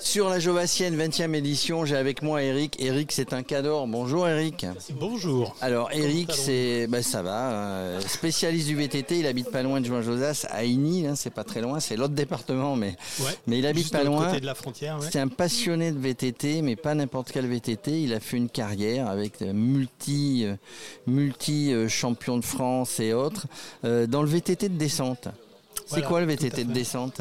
Sur la Jovassienne 20e édition, j'ai avec moi Eric. Eric, c'est un cador. Bonjour Eric. Bonjour. Alors Eric, c'est bah, ça va, euh, spécialiste du VTT, il habite pas loin de Juin Josas à Igny, hein, c'est pas très loin, c'est l'autre département mais Ouais, mais il habite pas loin. côté de la frontière. ouais. C'est un passionné de VTT, mais pas n'importe quel VTT. Il a fait une carrière avec euh, multi, euh, multi euh, champion de France et autres dans le VTT de descente. C'est Voilà, quoi le VTT de descente?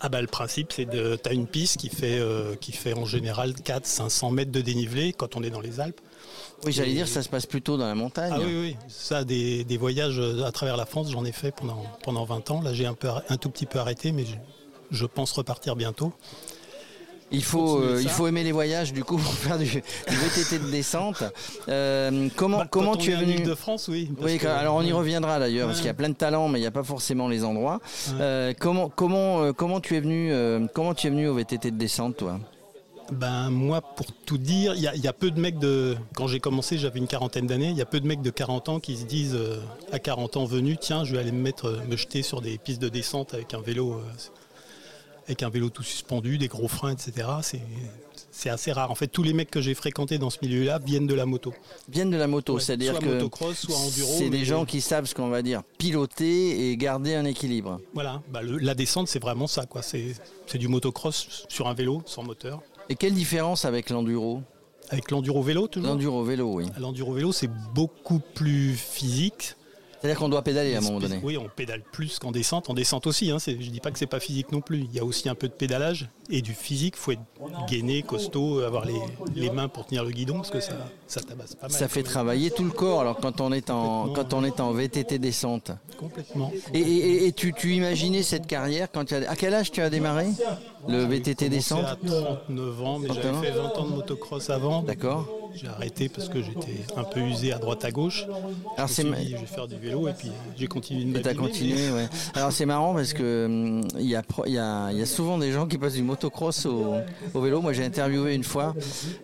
Ah bah le principe c'est de t'as une piste qui fait euh, qui fait en général 4 500 mètres de dénivelé quand on est dans les Alpes. Oui, j'allais Et- dire ça se passe plutôt dans la montagne. Ah oui oui, ça des, des voyages euh, à travers la France, j'en ai fait pendant pendant 20 ans. Là, j'ai un peu arr- un tout petit peu arrêté mais je, je pense repartir bientôt. Il faut, euh, il faut aimer les voyages du coup pour faire du, du VTT de descente. Euh, comment Bah, comment tu on es en venu de France, oui. Oui, que- alors on y reviendra d'ailleurs parce qu'il y a plein de talents, mais il n'y a pas forcément les endroits. Ouais. Euh, comment comment euh, comment tu es venu euh, comment tu es venu au VTT de descente toi? Ben moi, pour tout dire, il y, a- il y a peu de mecs de. Quand j'ai commencé, j'avais une quarantaine d'années. Il y a peu de mecs de 40 ans qui se disent euh, à 40 ans venus, tiens, je vais aller me mettre, me jeter sur des pistes de descente avec un vélo, euh, avec un vélo tout suspendu, des gros freins, etc. C'est c'est assez rare. En fait, tous les mecs que j'ai fréquentés dans ce milieu-là viennent de la moto. Viennent de la moto, Ouais, c'est-à-dire soit que motocross, soit enduro. c'est des gens qui savent ce qu'on va dire piloter et garder un équilibre. Voilà, bah, le- la descente, c'est vraiment ça, quoi. C'est c'est du motocross sur un vélo sans moteur, Et quelle différence avec l'enduro? Avec l'enduro vélo toujours? L'enduro vélo, oui. L'enduro vélo, c'est beaucoup plus physique. C'est-à-dire qu'on doit pédaler à un moment donné. Oui, on pédale plus qu'en descente. En descente aussi, hein, je dis pas que c'est pas physique non plus. Il y a aussi un peu de pédalage et du physique. Il faut être gainé, costaud, avoir les, les mains pour tenir le guidon parce que ça, ça tabasse pas mal. Ça fait travailler tout le corps alors quand on est en quand on est en VTT descente. Complètement. Et, et- et tu, tu imaginais cette carrière quand tu as à quel âge tu as démarré le VTT descente à 39 ans, mais 39 j'avais fait 20 ans de motocross avant. D'accord. J'ai arrêté parce que j'étais un peu usé à droite à gauche. Alors c'est ma- je vais faire du vélo et puis j'ai continué de m'abîmer, continué, ouais. Alors c'est marrant parce que hum, il y, a, pro- il y, y a souvent des gens qui passent du motocross au, au vélo. Moi j'ai interviewé une fois,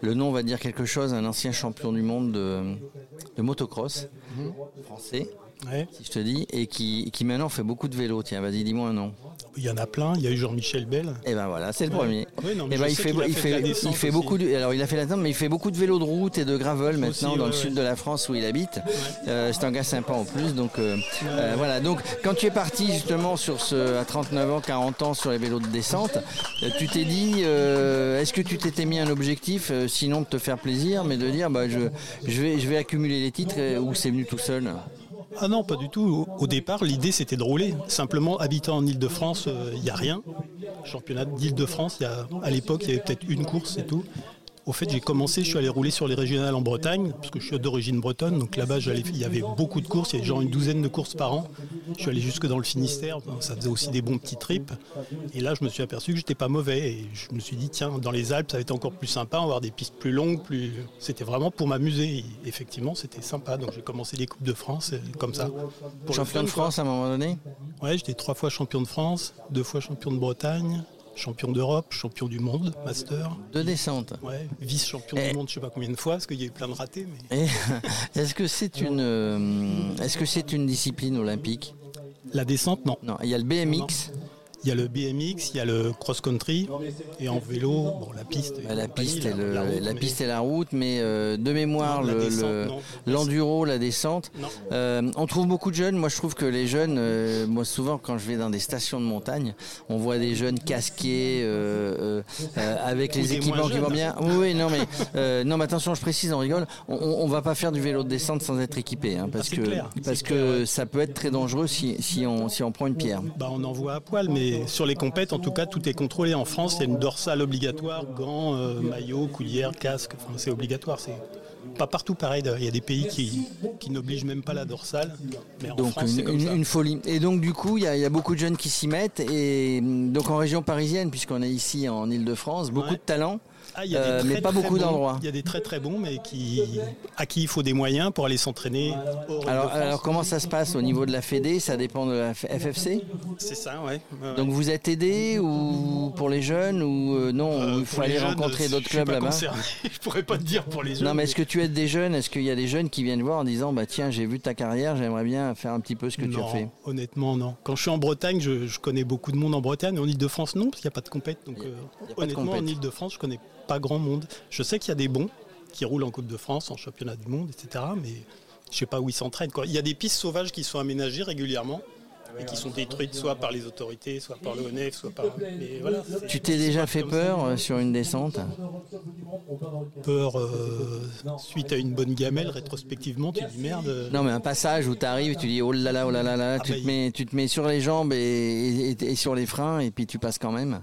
le nom va dire quelque chose, un ancien champion du monde de, de motocross, français, mais- Ouais. si je te dis, et qui, qui maintenant fait beaucoup de vélo. Tiens, vas-y, dis-moi un nom. Il y en a plein. Il y a eu Jean-Michel Bell. Et ben voilà, c'est le Ouais. premier. Ouais, non, mais Et je ben il fait, il fait il fait beaucoup de, alors il a fait la descente, mais il fait beaucoup de vélo de route et de gravel maintenant Aussi, dans le sud de la France où il habite. Euh, c'est un gars sympa en plus, donc euh, euh, voilà. Donc quand tu es parti justement sur ce à 39 ans, 40 ans sur les vélos de descente, tu t'es dit, est-ce que tu t'étais mis un objectif, sinon de te faire plaisir, mais de dire, bah je, je vais, je vais accumuler les titres ou c'est venu tout seul? Ah non, pas du tout. Au, départ, l'idée c'était de rouler. Simplement, habitant en Ile-de-France, il n'y a rien. Championnat d'Île-de-France, il y a- à l'époque, il y avait peut-être une course et tout. Au fait, j'ai commencé, je suis allé rouler sur les régionales en Bretagne, parce que je suis d'origine bretonne. Donc là-bas, il y avait beaucoup de courses, il y avait genre une douzaine de courses par an. Je suis allé jusque dans le Finistère, ça faisait aussi des bons petits trips. Et là, je me suis aperçu que j'étais pas mauvais. Et je me suis dit, tiens, dans les Alpes, ça va être encore plus sympa, on va avoir des pistes plus longues. plus. C'était vraiment pour m'amuser. Effectivement, c'était sympa. Donc j'ai commencé les Coupes de France, euh, comme ça. Pour Champion de. France à un moment donné? Ouais, j'étais trois fois champion de France, deux fois champion de Bretagne, champion d'Europe, champion du monde, master. de descente. Ouais, vice-champion Eh. du monde, je sais pas combien de fois, parce qu'il y a eu plein de ratés. Mais... Et est-ce que c'est une, euh, est-ce que c'est une discipline olympique? La descente, non. Non, il y a le BMX. Il y a le BMX, il y a le cross-country, et en vélo, bon, la piste. et Bah, la piste et le- la route, la mais- piste et la route, mais euh, de mémoire le- l'enduro, la descente. Euh, on trouve beaucoup de jeunes. Moi, je trouve que les jeunes, euh, moi souvent quand je vais dans des stations de montagne, on voit des jeunes casqués avec Ou les équipements qui vont bien. Oui, non mais non, mais attention, je précise, on rigole. On, on va pas faire du vélo de descente sans être équipé, hein, parce Ah, que clair, parce que clair, ouais. ça peut être très dangereux si si on si on prend une pierre. Bah, on en voit à poil, mais sur les compètes, en tout cas, tout est contrôlé. En France, il y a une dorsale obligatoire, gants, euh, maillot, coulière, casque, enfin, c'est obligatoire. Pas partout pareil. Il y a des pays qui, qui n'obligent même pas la dorsale, mais en Donc France, une, comme une- ça. une folie. Et donc du coup, il y, a- il y a beaucoup de jeunes qui s'y mettent. Et hum, donc en région parisienne, puisqu'on est ici en Ile-de-France, beaucoup Ouais. de talents. Ah, il y a des euh, très, mais pas très beaucoup d'endroits. Il y a des très très bons, mais qui, à qui il faut des moyens pour aller s'entraîner. Alors, alors comment ça se passe au niveau de la Fédé? Ça dépend de la FFC c'est ça, ouais. Donc vous êtes aidé ou pour les jeunes ou euh, non Euh, Il faut aller jeunes, rencontrer d'autres clubs là-bas? Je pourrais pas te dire pour les jeunes. Non mais est-ce que tu aides des jeunes Est-ce qu'il y a des jeunes qui viennent voir en disant bah tiens j'ai vu ta carrière j'aimerais bien faire un petit peu ce que tu as fait? Honnêtement, non. Quand je suis en Bretagne, je, je connais beaucoup de monde en Bretagne. En Ile-de-France, non, parce qu'il n'y a pas de compète. Donc, euh, honnêtement, en Ile-de-France, je connais pas grand monde. Je sais qu'il y a des bons qui roulent en Coupe de France, en championnat du monde, etc. Mais je sais pas où ils s'entraînent. quoi. Il y a des pistes sauvages qui sont aménagées régulièrement et qui sont détruites soit par les autorités, soit par l'ONF, soit par. Mais voilà. c'est- Tu t'es déjà fait peur euh, sur une descente peur euh, suite à une bonne gamelle rétrospectivement tu dis merde Non mais un passage où tu arrives tu dis oh là là oh là là là Ah tu, bah, te mets, tu te mets sur les jambes et, et- et sur les freins et puis tu passes quand même.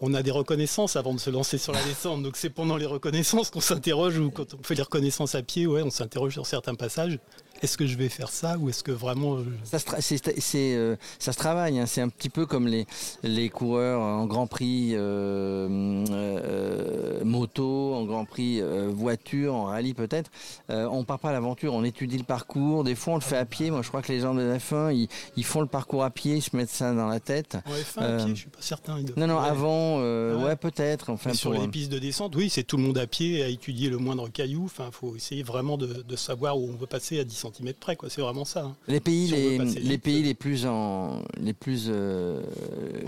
on a des reconnaissances avant de se lancer sur la descente donc c'est pendant les reconnaissances qu'on s'interroge ou quand on fait les reconnaissances à pied ouais on s'interroge sur certains passages est-ce que je vais faire ça ou est-ce que vraiment euh, Ça se, tra- c'est- c'est, euh, ça se travaille, hein. c'est un petit peu comme les, les coureurs en Grand Prix euh, moto, en Grand Prix voiture, en rallye peut-être. On part pas à l'aventure, on étudie le parcours. Des fois on le fait à pied. Moi je crois que les gens de la F1 ils, ils font le parcours à pied, ils se mettent ça dans la tête. en F1 à pied je suis pas certain Non non Ouais. avant ouais. ouais peut-être. Enfin sur pour- les pistes de descente, oui, c'est tout le monde à pied à étudier le moindre caillou. Enfin, faut essayer vraiment de, de savoir où on veut passer à 10 près. Quoi. C'est vraiment ça. hein. Les pays, Si les, les pays euh, les plus en, les plus, euh,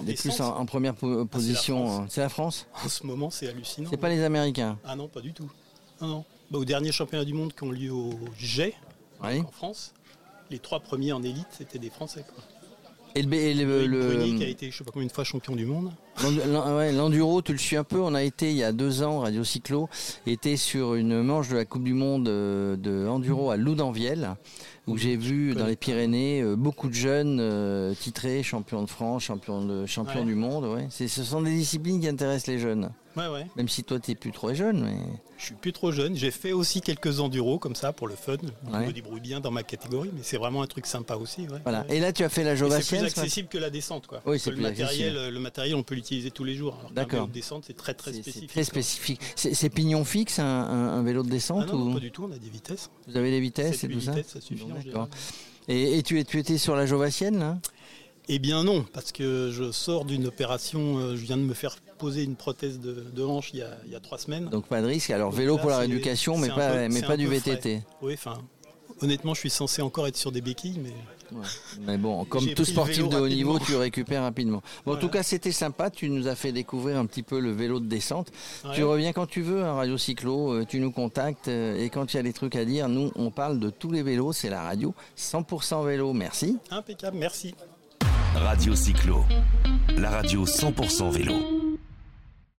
les plus en, en première po- position, hein. c'est la France? En ce moment, c'est hallucinant. C'est pas les Américains. Ah non, pas du tout. Non, non. Bah, au dernier championnat du monde qui ont lieu au Jet, Oui. en France, les trois premiers en élite, c'était des Français. Quoi. Et le, et le- le- qui a été, je sais pas combien de fois champion du monde. Ouais, l'enduro, tu le suis un peu. On a été il y a deux ans, Radio Cyclo, était sur une manche de la Coupe du Monde euh, de enduro à Loudanviel, où j'ai vu dans les Pyrénées euh, beaucoup de jeunes euh, titrés, champions de France, champions de champions Ouais. du monde. Ouais. C'est, ce sont des disciplines qui intéressent les jeunes. Ouais, ouais. Même si toi, tu plus trop jeune, mais Je suis plus trop jeune. J'ai fait aussi quelques enduros comme ça pour le fun. Je me débrouille bien dans ma catégorie, mais c'est vraiment un truc sympa aussi. ouais. voilà. Et là, tu as fait la Et c'est plus accessible que la descente, quoi. Oui, c'est plus le matériel, accessible. le matériel, on peut l'utiliser tous les jours. Alors D'accord. vélo de descente, c'est très très spécifique. Très spécifique. C'est, pignon fixe, un, un- un vélo de Ah descente non, ou pas du tout. On a des vitesses. vous avez les vitesses et tout ça vitesses, ça suffit Bon, en d'accord. général. Et, et tu, tu étais sur la Jovatienne là? Eh bien non, parce que je sors d'une opération. euh, je viens de me faire poser une prothèse de, de hanche il y, a, il y a trois semaines. Donc pas de risque. Alors Donc vélo là, pour la rééducation, mais pas, mais pas du VTT. Oui, enfin. Honnêtement, je suis censé encore être sur des béquilles, mais Ouais. Mais bon, comme tout sportif de haut rapidement. niveau, tu récupères rapidement. Bon, En tout cas, c'était sympa. Tu nous as fait découvrir un petit peu le vélo de descente. Tu reviens quand tu veux à Radio Cyclo. euh, Tu nous contactes. euh, Et quand il y a des trucs à dire, nous, on parle de tous les vélos. C'est la radio 100% vélo. Merci. impeccable. Merci. Radio Cyclo, la radio 100% vélo.